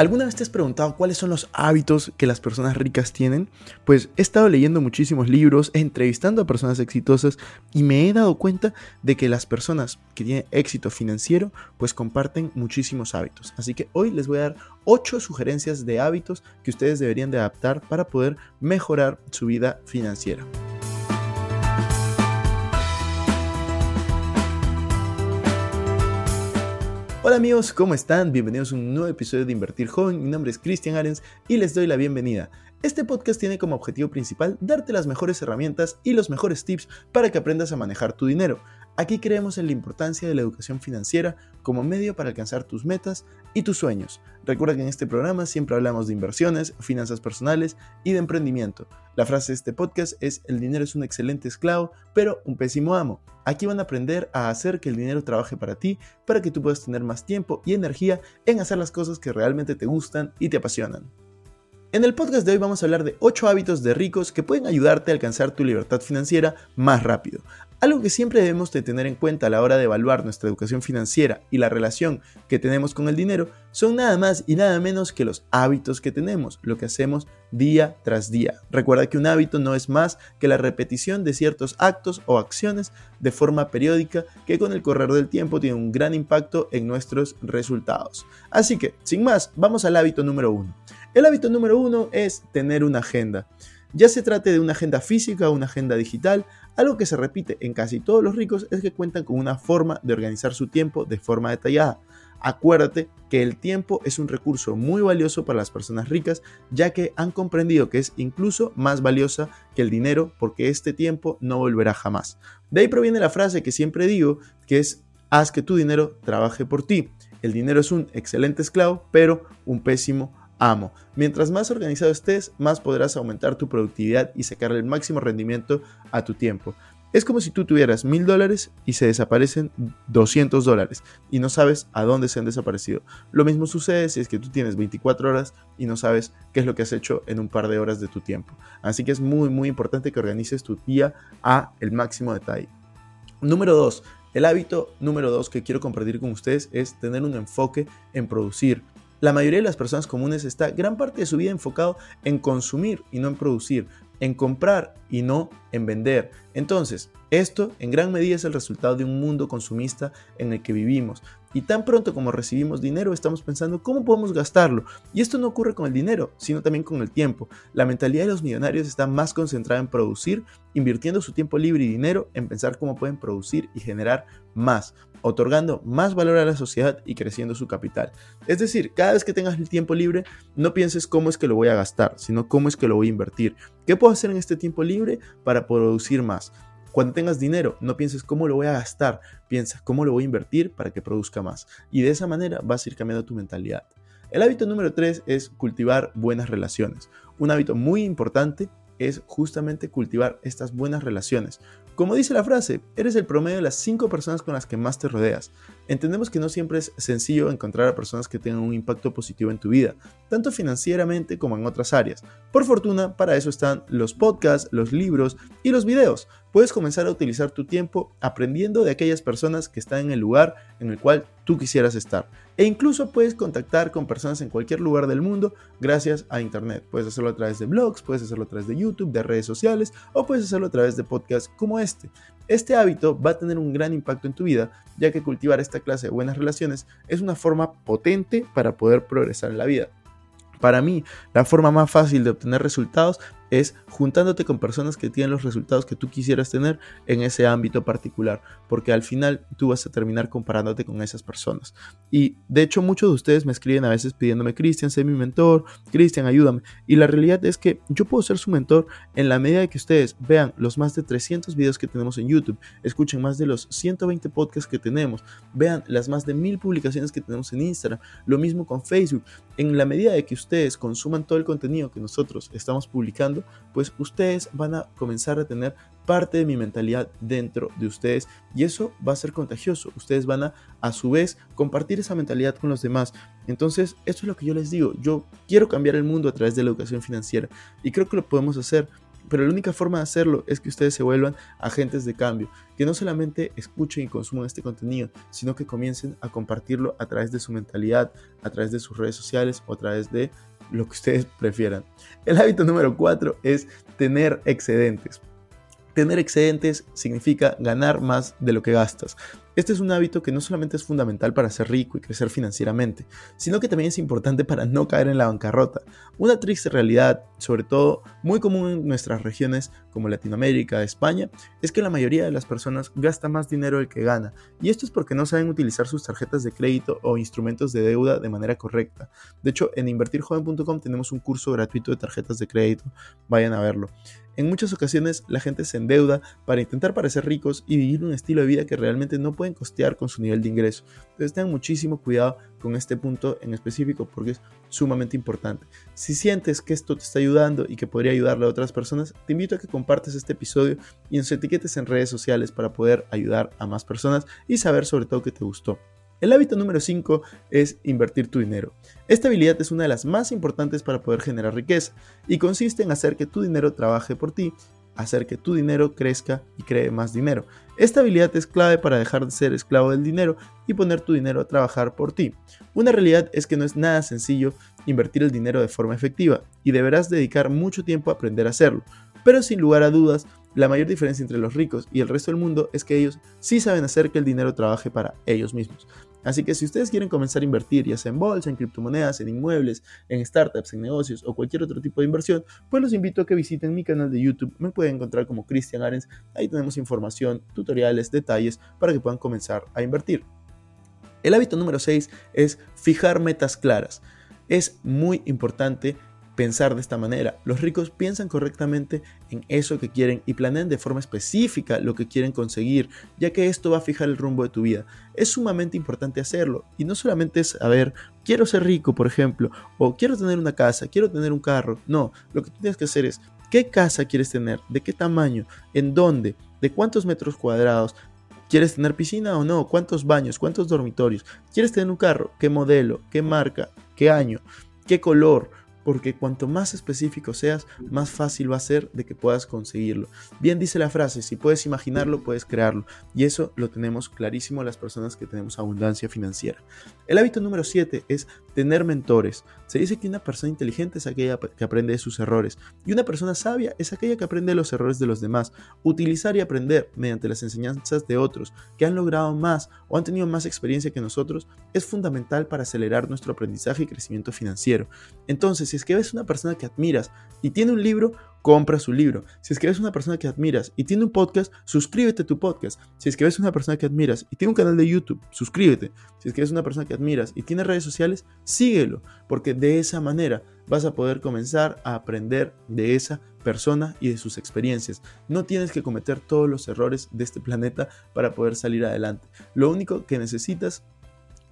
¿Alguna vez te has preguntado cuáles son los hábitos que las personas ricas tienen? Pues he estado leyendo muchísimos libros, entrevistando a personas exitosas y me he dado cuenta de que las personas que tienen éxito financiero pues comparten muchísimos hábitos. Así que hoy les voy a dar 8 sugerencias de hábitos que ustedes deberían de adaptar para poder mejorar su vida financiera. Hola amigos, ¿cómo están? Bienvenidos a un nuevo episodio de Invertir Joven. Mi nombre es Cristian Arens y les doy la bienvenida. Este podcast tiene como objetivo principal darte las mejores herramientas y los mejores tips para que aprendas a manejar tu dinero. Aquí creemos en la importancia de la educación financiera como medio para alcanzar tus metas y tus sueños. Recuerda que en este programa siempre hablamos de inversiones, finanzas personales y de emprendimiento. La frase de este podcast es el dinero es un excelente esclavo, pero un pésimo amo. Aquí van a aprender a hacer que el dinero trabaje para ti, para que tú puedas tener más tiempo y energía en hacer las cosas que realmente te gustan y te apasionan. En el podcast de hoy vamos a hablar de 8 hábitos de ricos que pueden ayudarte a alcanzar tu libertad financiera más rápido. Algo que siempre debemos de tener en cuenta a la hora de evaluar nuestra educación financiera y la relación que tenemos con el dinero son nada más y nada menos que los hábitos que tenemos, lo que hacemos día tras día. Recuerda que un hábito no es más que la repetición de ciertos actos o acciones de forma periódica que con el correr del tiempo tiene un gran impacto en nuestros resultados. Así que, sin más, vamos al hábito número uno. El hábito número uno es tener una agenda. Ya se trate de una agenda física o una agenda digital, algo que se repite en casi todos los ricos es que cuentan con una forma de organizar su tiempo de forma detallada. Acuérdate que el tiempo es un recurso muy valioso para las personas ricas, ya que han comprendido que es incluso más valiosa que el dinero porque este tiempo no volverá jamás. De ahí proviene la frase que siempre digo, que es haz que tu dinero trabaje por ti. El dinero es un excelente esclavo, pero un pésimo amo. Mientras más organizado estés, más podrás aumentar tu productividad y sacarle el máximo rendimiento a tu tiempo. Es como si tú tuvieras mil dólares y se desaparecen 200 dólares y no sabes a dónde se han desaparecido. Lo mismo sucede si es que tú tienes 24 horas y no sabes qué es lo que has hecho en un par de horas de tu tiempo. Así que es muy muy importante que organices tu día a el máximo detalle. Número 2. El hábito número 2 que quiero compartir con ustedes es tener un enfoque en producir. La mayoría de las personas comunes está gran parte de su vida enfocado en consumir y no en producir, en comprar y no en vender. Entonces, esto en gran medida es el resultado de un mundo consumista en el que vivimos. Y tan pronto como recibimos dinero estamos pensando cómo podemos gastarlo. Y esto no ocurre con el dinero, sino también con el tiempo. La mentalidad de los millonarios está más concentrada en producir, invirtiendo su tiempo libre y dinero en pensar cómo pueden producir y generar más otorgando más valor a la sociedad y creciendo su capital. Es decir, cada vez que tengas el tiempo libre, no pienses cómo es que lo voy a gastar, sino cómo es que lo voy a invertir. ¿Qué puedo hacer en este tiempo libre para producir más? Cuando tengas dinero, no pienses cómo lo voy a gastar, piensa cómo lo voy a invertir para que produzca más. Y de esa manera vas a ir cambiando tu mentalidad. El hábito número 3 es cultivar buenas relaciones. Un hábito muy importante es justamente cultivar estas buenas relaciones. Como dice la frase, eres el promedio de las 5 personas con las que más te rodeas. Entendemos que no siempre es sencillo encontrar a personas que tengan un impacto positivo en tu vida, tanto financieramente como en otras áreas. Por fortuna, para eso están los podcasts, los libros y los videos. Puedes comenzar a utilizar tu tiempo aprendiendo de aquellas personas que están en el lugar en el cual tú quisieras estar. E incluso puedes contactar con personas en cualquier lugar del mundo gracias a Internet. Puedes hacerlo a través de blogs, puedes hacerlo a través de YouTube, de redes sociales o puedes hacerlo a través de podcasts como este. Este hábito va a tener un gran impacto en tu vida, ya que cultivar esta clase de buenas relaciones es una forma potente para poder progresar en la vida. Para mí, la forma más fácil de obtener resultados es juntándote con personas que tienen los resultados que tú quisieras tener en ese ámbito particular, porque al final tú vas a terminar comparándote con esas personas. Y de hecho muchos de ustedes me escriben a veces pidiéndome, Cristian, sé mi mentor, Cristian, ayúdame. Y la realidad es que yo puedo ser su mentor en la medida de que ustedes vean los más de 300 videos que tenemos en YouTube, escuchen más de los 120 podcasts que tenemos, vean las más de mil publicaciones que tenemos en Instagram, lo mismo con Facebook. En la medida de que ustedes consuman todo el contenido que nosotros estamos publicando, pues ustedes van a comenzar a tener parte de mi mentalidad dentro de ustedes y eso va a ser contagioso. Ustedes van a a su vez compartir esa mentalidad con los demás. Entonces, esto es lo que yo les digo. Yo quiero cambiar el mundo a través de la educación financiera y creo que lo podemos hacer. Pero la única forma de hacerlo es que ustedes se vuelvan agentes de cambio, que no solamente escuchen y consuman este contenido, sino que comiencen a compartirlo a través de su mentalidad, a través de sus redes sociales o a través de lo que ustedes prefieran. El hábito número 4 es tener excedentes. Tener excedentes significa ganar más de lo que gastas. Este es un hábito que no solamente es fundamental para ser rico y crecer financieramente, sino que también es importante para no caer en la bancarrota. Una triste realidad, sobre todo muy común en nuestras regiones como Latinoamérica, España, es que la mayoría de las personas gasta más dinero del que gana, y esto es porque no saben utilizar sus tarjetas de crédito o instrumentos de deuda de manera correcta. De hecho, en invertirjoven.com tenemos un curso gratuito de tarjetas de crédito, vayan a verlo. En muchas ocasiones la gente se endeuda para intentar parecer ricos y vivir un estilo de vida que realmente no pueden costear con su nivel de ingreso. Entonces tengan muchísimo cuidado con este punto en específico porque es sumamente importante. Si sientes que esto te está ayudando y que podría ayudarle a otras personas, te invito a que compartas este episodio y nos etiquetes en redes sociales para poder ayudar a más personas y saber sobre todo que te gustó. El hábito número 5 es invertir tu dinero. Esta habilidad es una de las más importantes para poder generar riqueza y consiste en hacer que tu dinero trabaje por ti, hacer que tu dinero crezca y cree más dinero. Esta habilidad es clave para dejar de ser esclavo del dinero y poner tu dinero a trabajar por ti. Una realidad es que no es nada sencillo invertir el dinero de forma efectiva y deberás dedicar mucho tiempo a aprender a hacerlo. Pero sin lugar a dudas, la mayor diferencia entre los ricos y el resto del mundo es que ellos sí saben hacer que el dinero trabaje para ellos mismos. Así que si ustedes quieren comenzar a invertir, ya sea en bolsa, en criptomonedas, en inmuebles, en startups, en negocios o cualquier otro tipo de inversión, pues los invito a que visiten mi canal de YouTube. Me pueden encontrar como Cristian Arens. Ahí tenemos información, tutoriales, detalles para que puedan comenzar a invertir. El hábito número 6 es fijar metas claras. Es muy importante pensar de esta manera. Los ricos piensan correctamente en eso que quieren y planean de forma específica lo que quieren conseguir, ya que esto va a fijar el rumbo de tu vida. Es sumamente importante hacerlo y no solamente es saber, quiero ser rico, por ejemplo, o quiero tener una casa, quiero tener un carro. No, lo que tienes que hacer es, ¿qué casa quieres tener? ¿De qué tamaño? ¿En dónde? ¿De cuántos metros cuadrados? ¿Quieres tener piscina o no? ¿Cuántos baños? ¿Cuántos dormitorios? ¿Quieres tener un carro? ¿Qué modelo? ¿Qué marca? ¿Qué año? ¿Qué color? Porque cuanto más específico seas, más fácil va a ser de que puedas conseguirlo. Bien dice la frase, si puedes imaginarlo, puedes crearlo. Y eso lo tenemos clarísimo las personas que tenemos abundancia financiera. El hábito número 7 es tener mentores. Se dice que una persona inteligente es aquella que aprende de sus errores y una persona sabia es aquella que aprende de los errores de los demás. Utilizar y aprender mediante las enseñanzas de otros que han logrado más o han tenido más experiencia que nosotros es fundamental para acelerar nuestro aprendizaje y crecimiento financiero. Entonces, es que ves una persona que admiras y tiene un libro, compra su libro. Si es que ves una persona que admiras y tiene un podcast, suscríbete a tu podcast. Si es que ves una persona que admiras y tiene un canal de YouTube, suscríbete. Si es que ves una persona que admiras y tiene redes sociales, síguelo, porque de esa manera vas a poder comenzar a aprender de esa persona y de sus experiencias. No tienes que cometer todos los errores de este planeta para poder salir adelante. Lo único que necesitas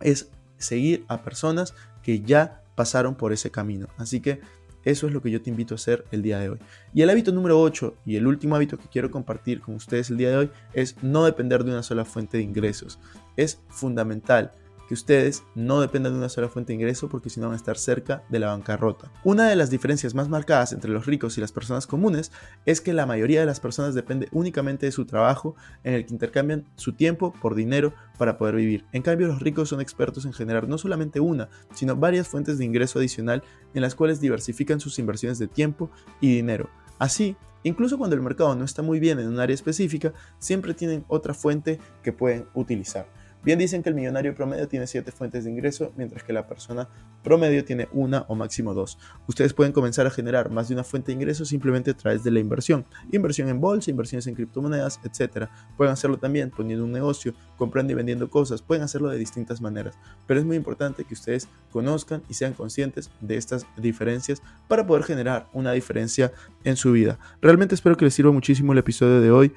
es seguir a personas que ya pasaron por ese camino. Así que eso es lo que yo te invito a hacer el día de hoy. Y el hábito número 8 y el último hábito que quiero compartir con ustedes el día de hoy es no depender de una sola fuente de ingresos. Es fundamental que ustedes no dependan de una sola fuente de ingreso porque si no van a estar cerca de la bancarrota. Una de las diferencias más marcadas entre los ricos y las personas comunes es que la mayoría de las personas depende únicamente de su trabajo en el que intercambian su tiempo por dinero para poder vivir. En cambio, los ricos son expertos en generar no solamente una, sino varias fuentes de ingreso adicional en las cuales diversifican sus inversiones de tiempo y dinero. Así, incluso cuando el mercado no está muy bien en un área específica, siempre tienen otra fuente que pueden utilizar. Bien dicen que el millonario promedio tiene 7 fuentes de ingreso, mientras que la persona promedio tiene una o máximo dos. Ustedes pueden comenzar a generar más de una fuente de ingreso simplemente a través de la inversión. Inversión en bolsa, inversiones en criptomonedas, etc. Pueden hacerlo también poniendo un negocio, comprando y vendiendo cosas. Pueden hacerlo de distintas maneras. Pero es muy importante que ustedes conozcan y sean conscientes de estas diferencias para poder generar una diferencia en su vida. Realmente espero que les sirva muchísimo el episodio de hoy.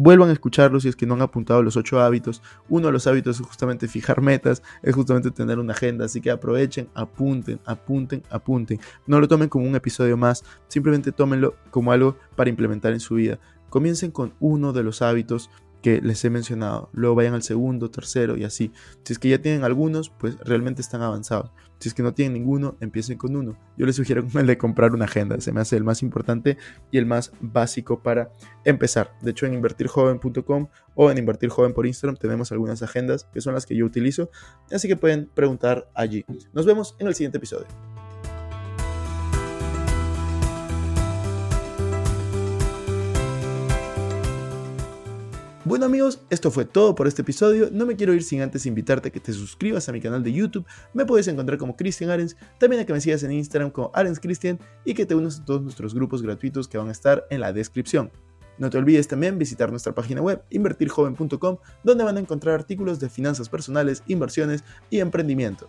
Vuelvan a escucharlo si es que no han apuntado los ocho hábitos. Uno de los hábitos es justamente fijar metas, es justamente tener una agenda, así que aprovechen, apunten, apunten, apunten. No lo tomen como un episodio más, simplemente tómenlo como algo para implementar en su vida. Comiencen con uno de los hábitos que les he mencionado. Luego vayan al segundo, tercero y así. Si es que ya tienen algunos, pues realmente están avanzados. Si es que no tienen ninguno, empiecen con uno. Yo les sugiero el de comprar una agenda. Se me hace el más importante y el más básico para empezar. De hecho, en invertirjoven.com o en invertirjoven por Instagram tenemos algunas agendas que son las que yo utilizo. Así que pueden preguntar allí. Nos vemos en el siguiente episodio. Bueno amigos, esto fue todo por este episodio. No me quiero ir sin antes invitarte a que te suscribas a mi canal de YouTube. Me puedes encontrar como Cristian Arens, también a que me sigas en Instagram como Arens Cristian y que te unas a todos nuestros grupos gratuitos que van a estar en la descripción. No te olvides también visitar nuestra página web invertirjoven.com donde van a encontrar artículos de finanzas personales, inversiones y emprendimiento.